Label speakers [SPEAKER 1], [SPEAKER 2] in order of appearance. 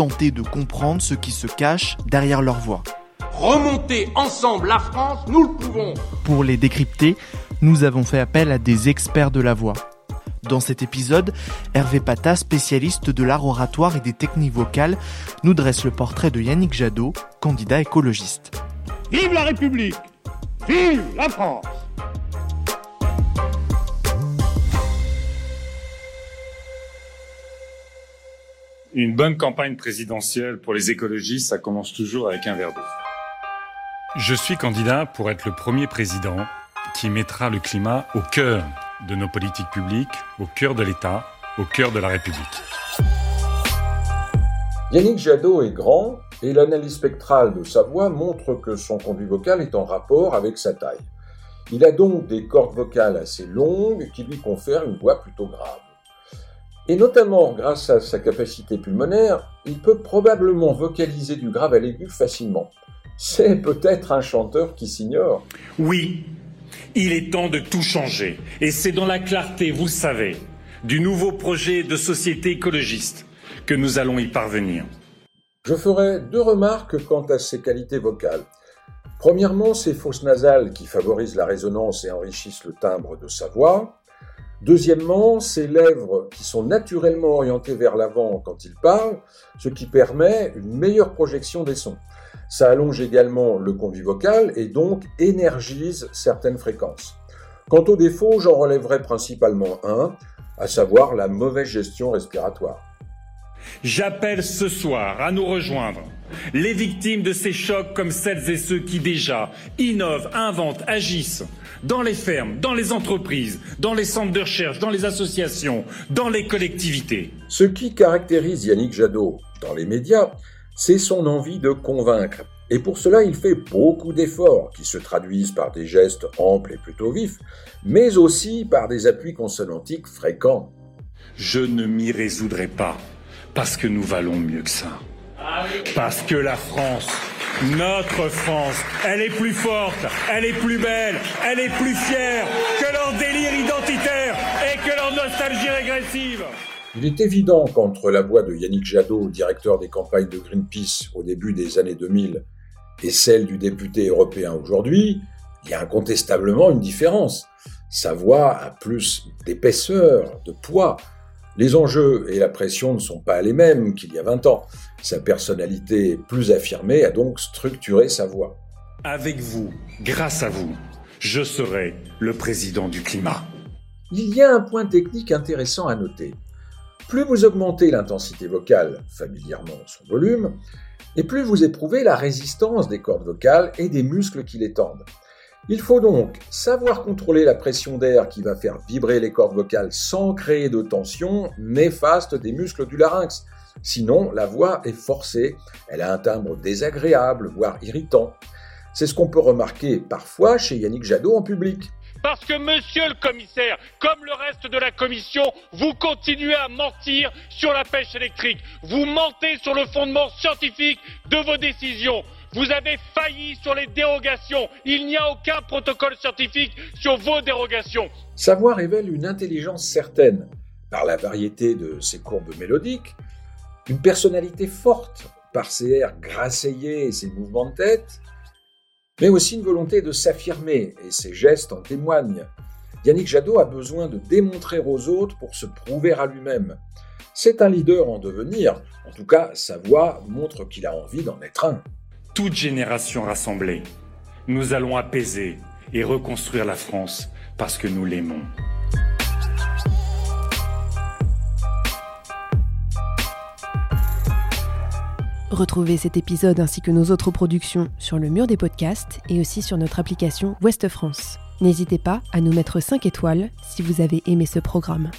[SPEAKER 1] tenter de comprendre ce qui se cache derrière leur voix.
[SPEAKER 2] Remonter ensemble la France, nous le pouvons.
[SPEAKER 1] Pour les décrypter, nous avons fait appel à des experts de la voix. Dans cet épisode, Hervé Pata, spécialiste de l'art oratoire et des techniques vocales, nous dresse le portrait de Yannick Jadot, candidat écologiste.
[SPEAKER 3] Vive la République Vive la France
[SPEAKER 4] Une bonne campagne présidentielle pour les écologistes, ça commence toujours avec un verre d'eau. Je suis candidat pour être le premier président qui mettra le climat au cœur de nos politiques publiques, au cœur de l'État, au cœur de la République.
[SPEAKER 5] Yannick Jadot est grand et l'analyse spectrale de sa voix montre que son conduit vocal est en rapport avec sa taille. Il a donc des cordes vocales assez longues qui lui confèrent une voix plutôt grave. Et notamment grâce à sa capacité pulmonaire, il peut probablement vocaliser du grave à l'aigu facilement. C'est peut-être un chanteur qui s'ignore.
[SPEAKER 4] Oui, il est temps de tout changer. Et c'est dans la clarté, vous le savez, du nouveau projet de société écologiste que nous allons y parvenir.
[SPEAKER 5] Je ferai deux remarques quant à ses qualités vocales. Premièrement, ses fosses nasales qui favorisent la résonance et enrichissent le timbre de sa voix. Deuxièmement, ses lèvres qui sont naturellement orientées vers l'avant quand il parle, ce qui permet une meilleure projection des sons. Ça allonge également le conduit vocal et donc énergise certaines fréquences. Quant aux défauts, j'en relèverai principalement un, à savoir la mauvaise gestion respiratoire.
[SPEAKER 4] J'appelle ce soir à nous rejoindre les victimes de ces chocs comme celles et ceux qui déjà innovent, inventent, agissent dans les fermes, dans les entreprises, dans les centres de recherche, dans les associations, dans les collectivités.
[SPEAKER 5] Ce qui caractérise Yannick Jadot dans les médias, c'est son envie de convaincre. Et pour cela, il fait beaucoup d'efforts qui se traduisent par des gestes amples et plutôt vifs, mais aussi par des appuis consonantiques fréquents.
[SPEAKER 4] Je ne m'y résoudrai pas parce que nous valons mieux que ça. Parce que la France, notre France, elle est plus forte, elle est plus belle, elle est plus fière que leur délire identitaire et que leur nostalgie régressive.
[SPEAKER 5] Il est évident qu'entre la voix de Yannick Jadot, directeur des campagnes de Greenpeace au début des années 2000, et celle du député européen aujourd'hui, il y a incontestablement une différence. Sa voix a plus d'épaisseur, de poids. Les enjeux et la pression ne sont pas les mêmes qu'il y a 20 ans. Sa personnalité plus affirmée a donc structuré sa voix.
[SPEAKER 4] Avec vous, grâce à vous, je serai le président du climat.
[SPEAKER 5] Il y a un point technique intéressant à noter. Plus vous augmentez l'intensité vocale, familièrement son volume, et plus vous éprouvez la résistance des cordes vocales et des muscles qui les tendent. Il faut donc savoir contrôler la pression d'air qui va faire vibrer les cordes vocales sans créer de tension néfaste des muscles du larynx. Sinon, la voix est forcée, elle a un timbre désagréable, voire irritant. C'est ce qu'on peut remarquer parfois chez Yannick Jadot en public.
[SPEAKER 2] Parce que, monsieur le commissaire, comme le reste de la commission, vous continuez à mentir sur la pêche électrique. Vous mentez sur le fondement scientifique de vos décisions. Vous avez failli sur les dérogations. Il n'y a aucun protocole scientifique sur vos dérogations.
[SPEAKER 5] Sa voix révèle une intelligence certaine, par la variété de ses courbes mélodiques, une personnalité forte, par ses airs grasseyés et ses mouvements de tête, mais aussi une volonté de s'affirmer, et ses gestes en témoignent. Yannick Jadot a besoin de démontrer aux autres pour se prouver à lui-même. C'est un leader en devenir, en tout cas sa voix montre qu'il a envie d'en être un.
[SPEAKER 4] Toute génération rassemblée, nous allons apaiser et reconstruire la France parce que nous l'aimons.
[SPEAKER 6] Retrouvez cet épisode ainsi que nos autres productions sur le mur des podcasts et aussi sur notre application Ouest France. N'hésitez pas à nous mettre 5 étoiles si vous avez aimé ce programme.